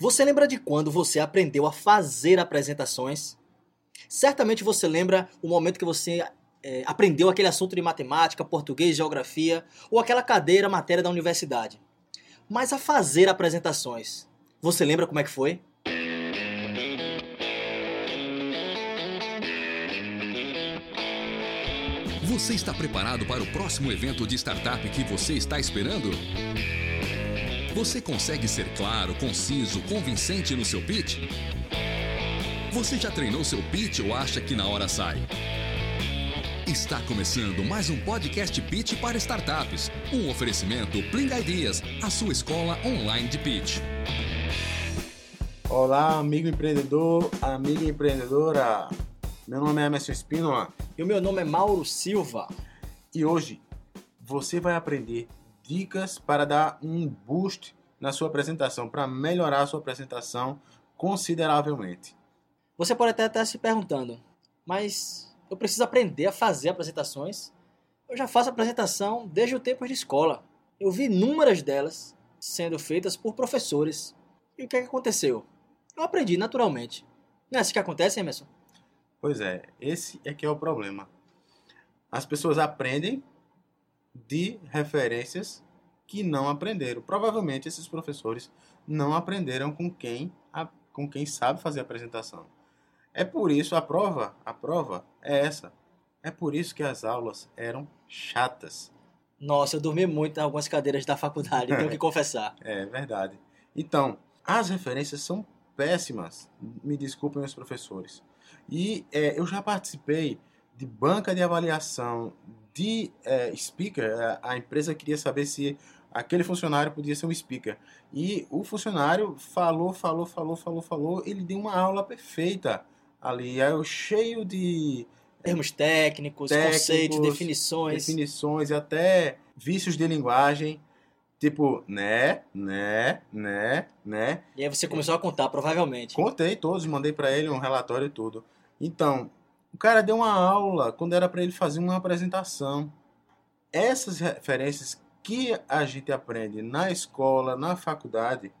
Você lembra de quando você aprendeu a fazer apresentações? Certamente você lembra o momento que você é, aprendeu aquele assunto de matemática, português, geografia ou aquela cadeira, matéria da universidade. Mas a fazer apresentações, você lembra como é que foi? Você está preparado para o próximo evento de startup que você está esperando? Você consegue ser claro, conciso, convincente no seu pitch? Você já treinou seu pitch ou acha que na hora sai? Está começando mais um podcast Pitch para startups. Um oferecimento Pling Ideas, a sua escola online de pitch. Olá, amigo empreendedor, amiga empreendedora. Meu nome é Emerson Espínola. E o meu nome é Mauro Silva. E hoje você vai aprender dicas para dar um boost na sua apresentação, para melhorar a sua apresentação consideravelmente. Você pode até estar se perguntando, mas eu preciso aprender a fazer apresentações. Eu já faço apresentação desde o tempo de escola. Eu vi inúmeras delas sendo feitas por professores. E o que, é que aconteceu? Eu aprendi naturalmente. Não é assim que acontece, Emerson? Pois é, esse é que é o problema. As pessoas aprendem de referências que não aprenderam. Provavelmente esses professores não aprenderam com quem, com quem sabe fazer apresentação. É por isso a prova, a prova é essa. É por isso que as aulas eram chatas. Nossa, eu dormi muito em algumas cadeiras da faculdade, tenho que confessar. É verdade. Então, as referências são péssimas. Me desculpem os professores. E é, eu já participei de banca de avaliação de é, speaker. É, a empresa queria saber se aquele funcionário podia ser um speaker. E o funcionário falou, falou, falou, falou, falou. Ele deu uma aula perfeita ali. É cheio de termos técnicos, técnicos, conceitos, definições. Definições e até vícios de linguagem. Tipo, né, né, né, né. E aí você começou a contar, provavelmente. Contei todos, mandei para ele um relatório e tudo. Então, o cara deu uma aula quando era para ele fazer uma apresentação. Essas referências que a gente aprende na escola, na faculdade,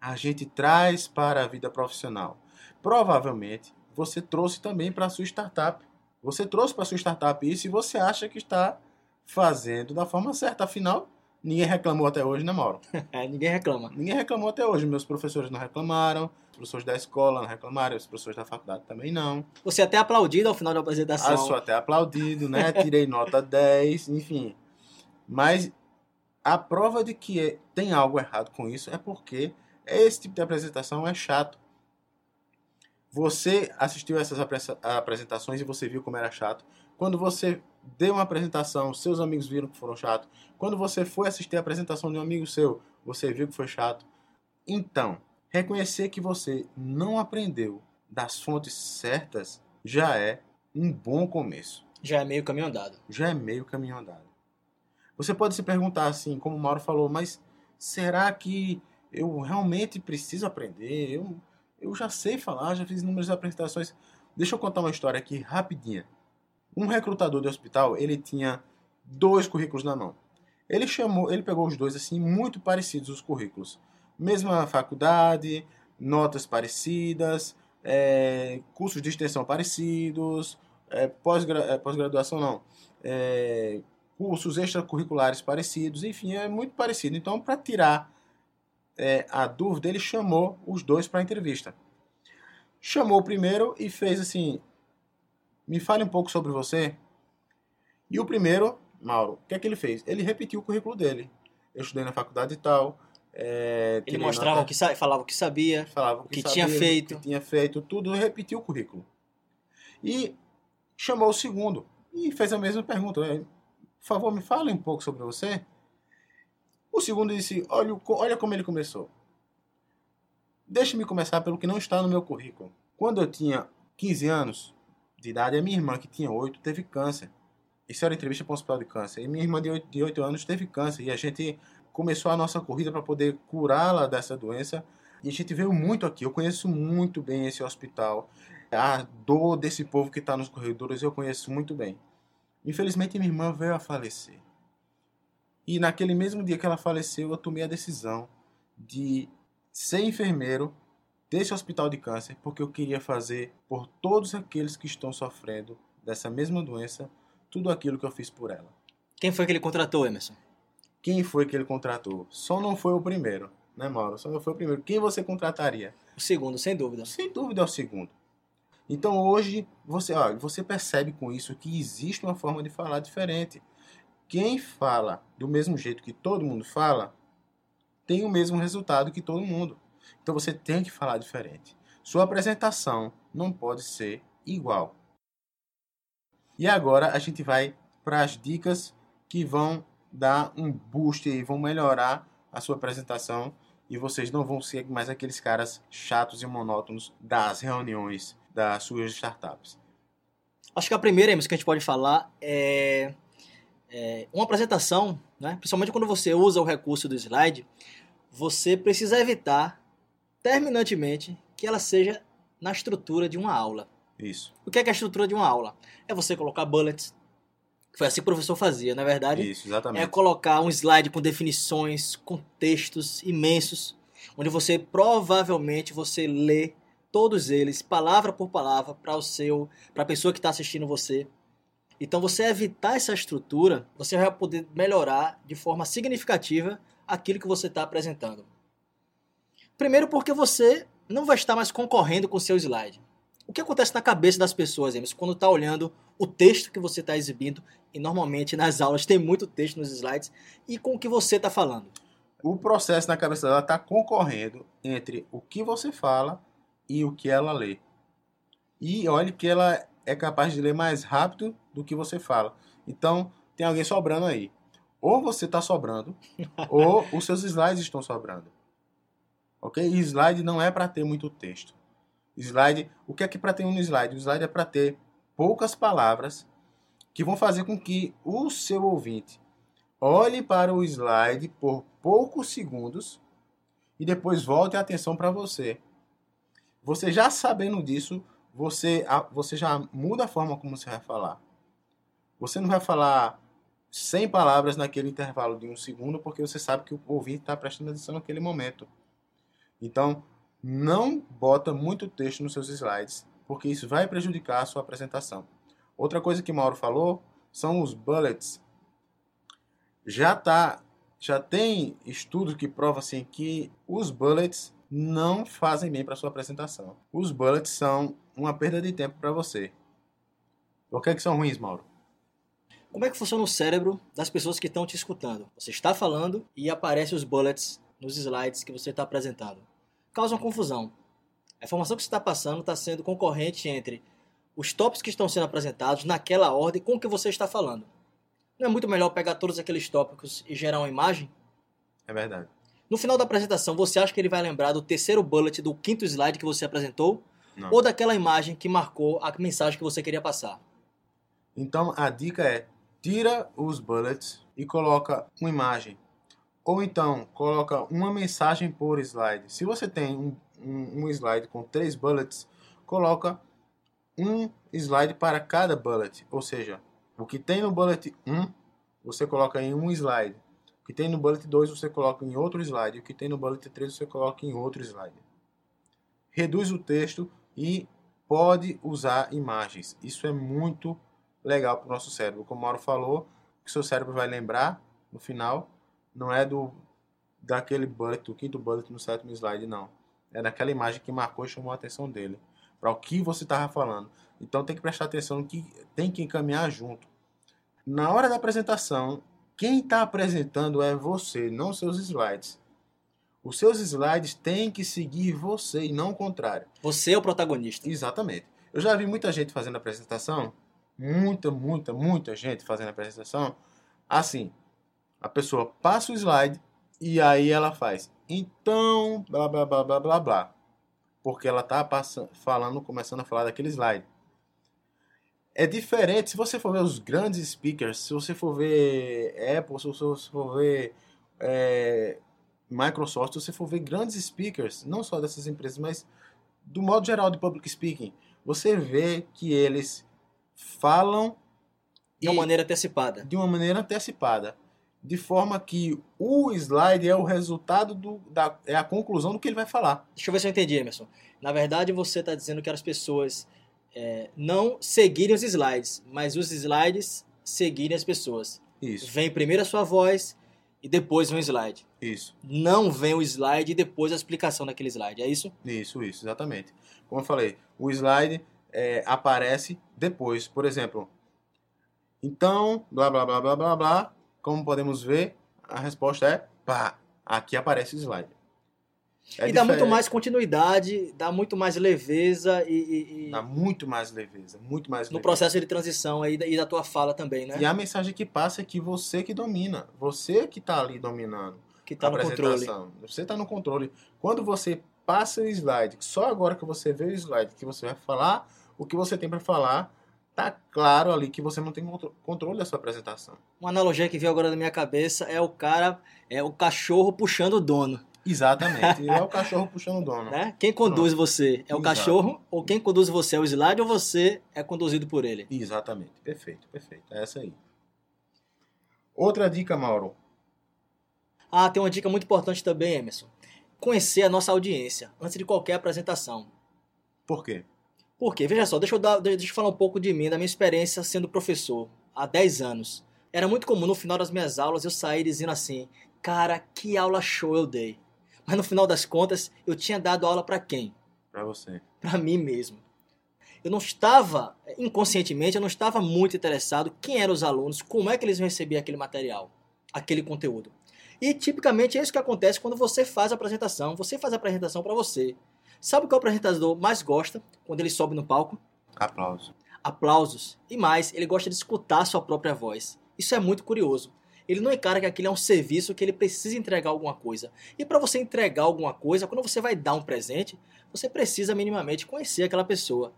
a gente traz para a vida profissional provavelmente você trouxe também para a sua startup. Você trouxe para a sua startup isso e você acha que está fazendo da forma certa. Afinal, ninguém reclamou até hoje, né, Mauro? É, ninguém reclama. Ninguém reclamou até hoje. Meus professores não reclamaram, os professores da escola não reclamaram, os professores da faculdade também não. Você até aplaudido ao final da apresentação. Ah, sou até aplaudido, né? Tirei nota 10, enfim. Mas a prova de que tem algo errado com isso é porque esse tipo de apresentação é chato. Você assistiu essas apresentações e você viu como era chato. Quando você deu uma apresentação, seus amigos viram que foram chato. Quando você foi assistir a apresentação de um amigo seu, você viu que foi chato. Então, reconhecer que você não aprendeu das fontes certas já é um bom começo. Já é meio caminho andado. Já é meio caminho andado. Você pode se perguntar assim, como o Mauro falou, mas será que eu realmente preciso aprender? Eu eu já sei falar, já fiz inúmeras apresentações. Deixa eu contar uma história aqui rapidinha. Um recrutador de hospital, ele tinha dois currículos na mão. Ele chamou, ele pegou os dois assim muito parecidos os currículos. Mesma faculdade, notas parecidas, é, cursos de extensão parecidos, é, pós-graduação pós não, é, cursos extracurriculares parecidos, enfim, é muito parecido. Então, para tirar é, a dúvida, ele chamou os dois para a entrevista. Chamou o primeiro e fez assim: me fale um pouco sobre você. E o primeiro, Mauro, o que é que ele fez? Ele repetiu o currículo dele. Eu estudei na faculdade e tal. É, ele mostrava nota, o que falava o que sabia, falava o que, que sabia, tinha feito, o que tinha feito, tudo, repetiu o currículo. E chamou o segundo e fez a mesma pergunta. Por favor, me fale um pouco sobre você. O segundo disse: olha, olha como ele começou. Deixe-me começar pelo que não está no meu currículo. Quando eu tinha 15 anos de idade, a minha irmã, que tinha 8, teve câncer. Isso era entrevista para o hospital de câncer. E minha irmã de 8, de 8 anos teve câncer. E a gente começou a nossa corrida para poder curá-la dessa doença. E a gente veio muito aqui. Eu conheço muito bem esse hospital. A dor desse povo que está nos corredores eu conheço muito bem. Infelizmente, minha irmã veio a falecer. E naquele mesmo dia que ela faleceu, eu tomei a decisão de ser enfermeiro desse hospital de câncer porque eu queria fazer por todos aqueles que estão sofrendo dessa mesma doença tudo aquilo que eu fiz por ela. Quem foi que ele contratou, Emerson? Quem foi que ele contratou? Só não foi o primeiro, né, Mauro? Só não foi o primeiro. Quem você contrataria? O segundo, sem dúvida. Sem dúvida é o segundo. Então hoje você, ó, você percebe com isso que existe uma forma de falar diferente. Quem fala do mesmo jeito que todo mundo fala tem o mesmo resultado que todo mundo. Então você tem que falar diferente. Sua apresentação não pode ser igual. E agora a gente vai para as dicas que vão dar um boost e vão melhorar a sua apresentação e vocês não vão ser mais aqueles caras chatos e monótonos das reuniões das suas startups. Acho que a primeira, que a gente pode falar é, é uma apresentação, né? principalmente quando você usa o recurso do slide, você precisa evitar terminantemente que ela seja na estrutura de uma aula. Isso. O que é, que é a estrutura de uma aula? É você colocar bullets, foi assim que o professor fazia, na é verdade. Isso, exatamente. É colocar um slide com definições, com textos imensos, onde você provavelmente você lê todos eles, palavra por palavra, para o seu, para a pessoa que está assistindo você. Então, você evitar essa estrutura, você vai poder melhorar de forma significativa aquilo que você está apresentando. Primeiro, porque você não vai estar mais concorrendo com o seu slide. O que acontece na cabeça das pessoas, Emerson, quando está olhando o texto que você está exibindo, e normalmente nas aulas tem muito texto nos slides, e com o que você está falando? O processo na cabeça dela está concorrendo entre o que você fala e o que ela lê. E olhe que ela é capaz de ler mais rápido do que você fala. Então, tem alguém sobrando aí. Ou você está sobrando, ou os seus slides estão sobrando. Ok? E slide não é para ter muito texto. Slide, o que é que para ter um slide? O slide é para ter poucas palavras que vão fazer com que o seu ouvinte olhe para o slide por poucos segundos e depois volte a atenção para você. Você já sabendo disso, você, você já muda a forma como você vai falar. Você não vai falar 100 palavras naquele intervalo de um segundo, porque você sabe que o ouvinte está prestando atenção naquele momento. Então, não bota muito texto nos seus slides, porque isso vai prejudicar a sua apresentação. Outra coisa que Mauro falou são os bullets. Já tá, já tem estudos que provam assim que os bullets não fazem bem para sua apresentação. Os bullets são uma perda de tempo para você. Por que, é que são ruins, Mauro? Como é que funciona o cérebro das pessoas que estão te escutando? Você está falando e aparecem os bullets nos slides que você está apresentando. Causa uma confusão. A informação que você está passando está sendo concorrente entre os tópicos que estão sendo apresentados naquela ordem com que você está falando. Não é muito melhor pegar todos aqueles tópicos e gerar uma imagem? É verdade. No final da apresentação, você acha que ele vai lembrar do terceiro bullet do quinto slide que você apresentou? Não. Ou daquela imagem que marcou a mensagem que você queria passar? Então a dica é: tira os bullets e coloca uma imagem. Ou então coloca uma mensagem por slide. Se você tem um, um, um slide com três bullets, coloca um slide para cada bullet. Ou seja, o que tem no bullet 1, você coloca em um slide. O que tem no bullet 2 você coloca em outro slide. O que tem no bullet 3 você coloca em outro slide. Reduz o texto e pode usar imagens. Isso é muito legal para o nosso cérebro. Como o Mauro falou, o que seu cérebro vai lembrar no final não é do daquele bullet, do quinto bullet no sétimo slide, não. É daquela imagem que marcou e chamou a atenção dele. Para o que você estava falando. Então tem que prestar atenção que tem que encaminhar junto. Na hora da apresentação, quem está apresentando é você, não seus slides. Os seus slides têm que seguir você e não o contrário. Você é o protagonista. Exatamente. Eu já vi muita gente fazendo apresentação, muita, muita, muita gente fazendo apresentação, assim, a pessoa passa o slide e aí ela faz, então, blá, blá, blá, blá, blá, blá. Porque ela está falando, começando a falar daquele slide é diferente. Se você for ver os grandes speakers, se você for ver Apple, se você for ver é, Microsoft, se você for ver grandes speakers, não só dessas empresas, mas do modo geral de public speaking, você vê que eles falam de uma maneira antecipada. De uma maneira antecipada. De forma que o slide é o resultado do, da é a conclusão do que ele vai falar. Deixa eu ver se eu entendi, Emerson. Na verdade, você está dizendo que as pessoas é, não seguirem os slides, mas os slides seguirem as pessoas. Isso. Vem primeiro a sua voz e depois vem o slide. Isso. Não vem o slide e depois a explicação daquele slide, é isso? Isso, isso, exatamente. Como eu falei, o slide é, aparece depois. Por exemplo, então, blá blá blá blá blá blá, como podemos ver, a resposta é pá. Aqui aparece o slide. É e dá muito mais continuidade, dá muito mais leveza e, e- e Dá muito mais leveza, muito mais no leveza. processo de transição aí e da tua fala também, né? E a mensagem que passa é que você que domina, você que está ali dominando Que tá a no controle. Você está no controle. Quando você passa o slide, só agora que você vê o slide que você vai falar, o que você tem para falar, tá claro ali que você não tem contro- controle da sua apresentação. Uma analogia que veio agora na minha cabeça é o cara, é o cachorro puxando o dono, Exatamente. É o cachorro puxando o dono. né? Quem conduz você é o Exato. cachorro ou quem conduz você é o slide ou você é conduzido por ele? Exatamente. Perfeito, perfeito. É essa aí. Outra dica, Mauro. Ah, tem uma dica muito importante também, Emerson. Conhecer a nossa audiência antes de qualquer apresentação. Por quê? Por quê? Veja só, deixa eu, dar, deixa eu falar um pouco de mim, da minha experiência sendo professor há 10 anos. Era muito comum no final das minhas aulas eu sair dizendo assim: Cara, que aula show eu dei. Mas no final das contas, eu tinha dado aula para quem? Para você. Para mim mesmo. Eu não estava, inconscientemente, eu não estava muito interessado quem eram os alunos, como é que eles iam receber aquele material, aquele conteúdo. E tipicamente é isso que acontece quando você faz a apresentação. Você faz a apresentação para você. Sabe o que o apresentador mais gosta quando ele sobe no palco? Aplauso. aplausos e mais, ele gosta de escutar a sua própria voz. Isso é muito curioso. Ele não encara que aquilo é um serviço que ele precisa entregar alguma coisa. E para você entregar alguma coisa, quando você vai dar um presente, você precisa minimamente conhecer aquela pessoa.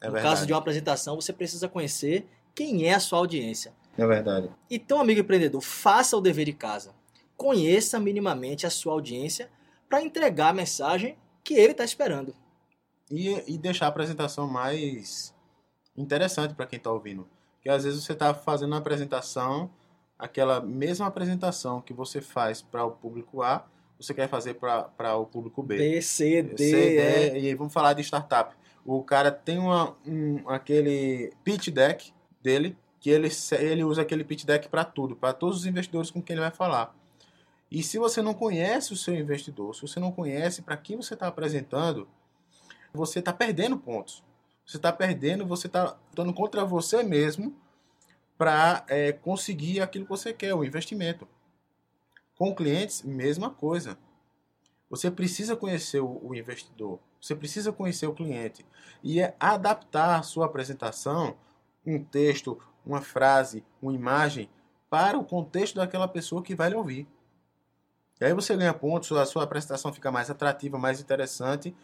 É no verdade. caso de uma apresentação, você precisa conhecer quem é a sua audiência. É verdade. Então, amigo empreendedor, faça o dever de casa. Conheça minimamente a sua audiência para entregar a mensagem que ele está esperando. E, e deixar a apresentação mais interessante para quem está ouvindo. Porque às vezes você está fazendo uma apresentação, aquela mesma apresentação que você faz para o público A, você quer fazer para o público B. B, C, D, C, E. D, e aí vamos falar de startup. O cara tem uma, um, aquele pitch deck dele, que ele, ele usa aquele pitch deck para tudo, para todos os investidores com quem ele vai falar. E se você não conhece o seu investidor, se você não conhece para quem você está apresentando, você está perdendo pontos. Você está perdendo, você está lutando contra você mesmo para conseguir aquilo que você quer, o investimento. Com clientes, mesma coisa. Você precisa conhecer o, o investidor, você precisa conhecer o cliente e é adaptar a sua apresentação, um texto, uma frase, uma imagem para o contexto daquela pessoa que vai lhe ouvir. E aí você ganha pontos, a sua apresentação fica mais atrativa, mais interessante.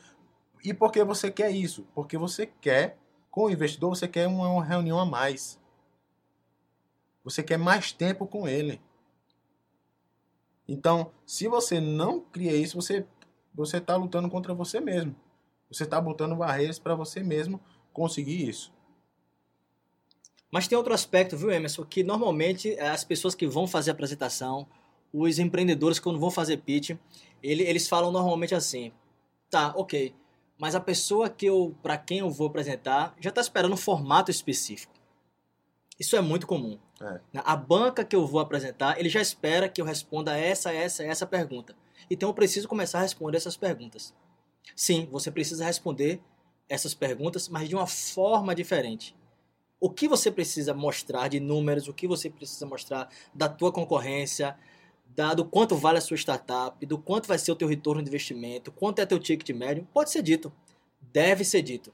E por que você quer isso? Porque você quer, com o investidor, você quer uma, reunião a mais. Você quer mais tempo com ele. Então, se você não cria isso, você você está lutando contra você mesmo. Você está botando barreiras para você mesmo conseguir isso. Mas tem outro aspecto, viu, Emerson, que normalmente as pessoas que vão fazer apresentação, os empreendedores quando vão fazer pitch, ele- eles falam normalmente assim: tá, ok, mas a pessoa que eu, para quem eu vou apresentar já está esperando um formato específico. Isso é muito comum. É. A banca que eu vou apresentar, ele já espera que eu responda essa, essa, essa pergunta. Então eu preciso começar a responder essas perguntas. Sim, você precisa responder essas perguntas, mas de uma forma diferente. O que você precisa mostrar de números, o que você precisa mostrar da tua concorrência, da, do quanto vale a sua startup, do quanto vai ser o teu retorno de investimento, quanto é teu ticket médio, pode ser dito, deve ser dito.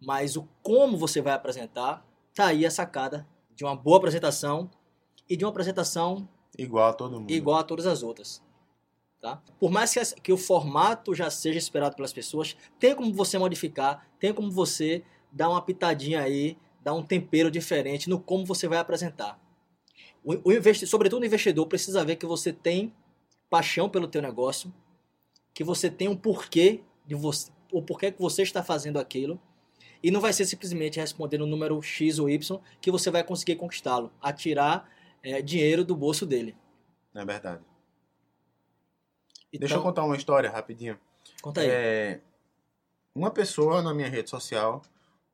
Mas o como você vai apresentar, tá aí a sacada de uma boa apresentação e de uma apresentação Igual a todo mundo. igual a todas as outras. Tá? Por mais que, que o formato já seja esperado pelas pessoas, tem como você modificar, tem como você dar uma pitadinha aí, dar um tempero diferente no como você vai apresentar. O, o investi sobretudo o investidor precisa ver que você tem paixão pelo teu negócio, que você tem um porquê de você, o porquê que você está fazendo aquilo, e não vai ser simplesmente respondendo o número X ou Y que você vai conseguir conquistá-lo. Atirar é, dinheiro do bolso dele. É verdade. Então, Deixa eu contar uma história rapidinho. conta aí. É, uma pessoa na minha rede social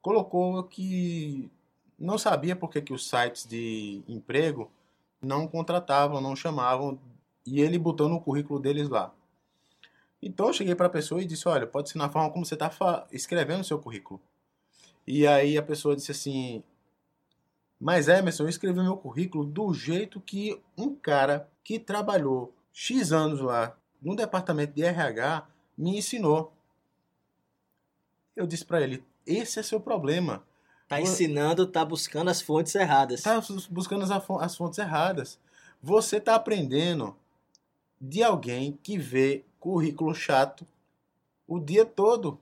colocou que não sabia por que, que os sites de emprego não contratavam, não chamavam, e ele botou no currículo deles lá. Então eu cheguei para a pessoa e disse: Olha, pode ser na forma como você está escrevendo o seu currículo. E aí a pessoa disse assim: Mas Emerson, eu escrevi meu currículo do jeito que um cara que trabalhou X anos lá no departamento de RH me ensinou. Eu disse para ele: Esse é seu problema. Tá ensinando, tá buscando as fontes erradas. Tá buscando as, fontes erradas. Você tá aprendendo de alguém que vê currículo chato o dia todo.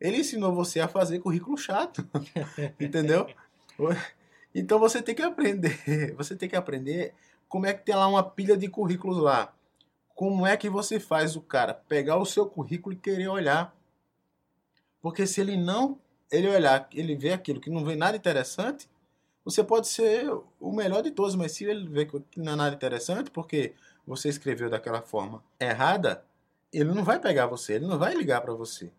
Ele ensinou você a fazer currículo chato. Entendeu? Então você tem que aprender. Você tem que aprender como é que tem lá uma pilha de currículos lá. Como é que você faz o cara pegar o seu currículo e querer olhar? Porque se ele não ele olhar, ele vê aquilo que não vê nada interessante, você pode ser o melhor de todos, mas se ele vê que não é nada interessante, porque você escreveu daquela forma errada, ele não vai pegar você, ele não vai ligar para você.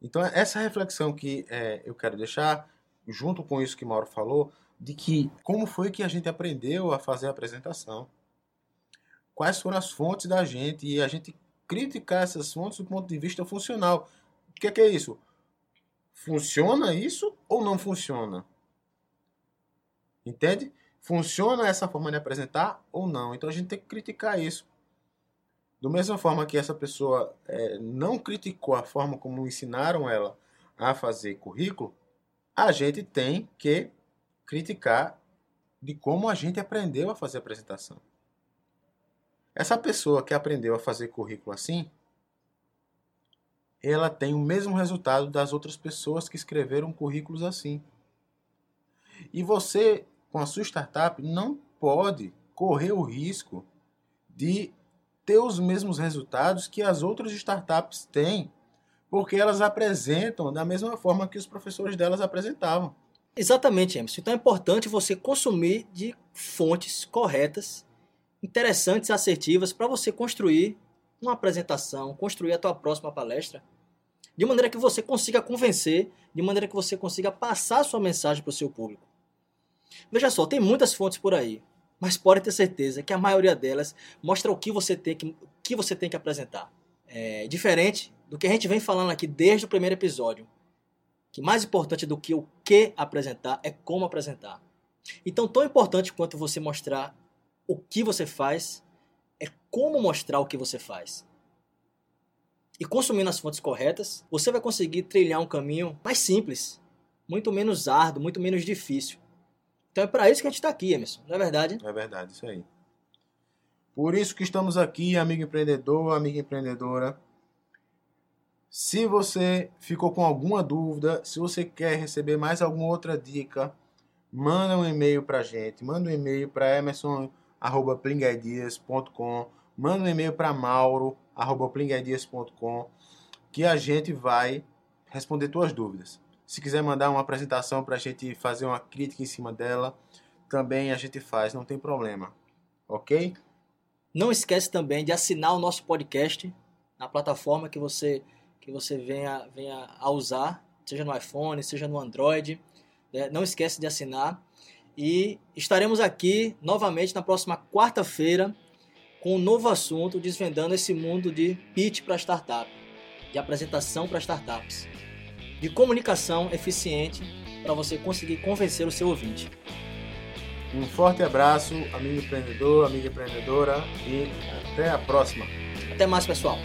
Então, essa reflexão que é, eu quero deixar, junto com isso que Mauro falou, de que como foi que a gente aprendeu a fazer a apresentação, quais foram as fontes da gente e a gente criticar essas fontes do ponto de vista funcional. O que é, que é isso? Funciona isso ou não funciona? Entende? Funciona essa forma de apresentar ou não? Então a gente tem que criticar isso. Da mesma forma que essa pessoa é, não criticou a forma como ensinaram ela a fazer currículo, a gente tem que criticar de como a gente aprendeu a fazer apresentação. Essa pessoa que aprendeu a fazer currículo assim, ela tem o mesmo resultado das outras pessoas que escreveram currículos assim. E você, com a sua startup, não pode correr o risco de ter os mesmos resultados que as outras startups têm, porque elas apresentam da mesma forma que os professores delas apresentavam. Exatamente, Emerson. Então é importante você consumir de fontes corretas, interessantes assertivas para você construir uma apresentação, construir a tua próxima palestra, de maneira que você consiga convencer, de maneira que você consiga passar sua mensagem para o seu público. Veja só, tem muitas fontes por aí, mas pode ter certeza que a maioria delas mostra o que você tem que, que, você tem que apresentar. É diferente do que a gente vem falando aqui desde o primeiro episódio, que mais importante do que o que apresentar é como apresentar. Então, tão importante quanto você mostrar o que você faz, é como mostrar o que você faz. E consumindo as fontes corretas, você vai conseguir trilhar um caminho mais simples, muito menos árduo, muito menos difícil. Então é para isso que a gente está aqui, Emerson, não é verdade? É verdade, isso aí. Por isso que estamos aqui, amigo empreendedor, amiga empreendedora. Se você ficou com alguma dúvida, se você quer receber mais alguma outra dica, manda um e-mail para a gente. Manda um e-mail para emerson.plingaidias.com Manda um e-mail para mauro.plingaidias.com que a gente vai responder suas dúvidas. Se quiser mandar uma apresentação para a gente fazer uma crítica em cima dela, também a gente faz, não tem problema. Ok? Não esquece também de assinar o nosso podcast na plataforma que você que você venha, venha a usar, seja no iPhone, seja no Android. Né? Não esquece de assinar. E estaremos aqui novamente na próxima quarta-feira com um novo assunto, desvendando esse mundo de pitch para startup, de apresentação para startups, de comunicação eficiente para você conseguir convencer o seu ouvinte. Um forte abraço, amigo empreendedor, amiga empreendedora, e até a próxima. Até mais, pessoal!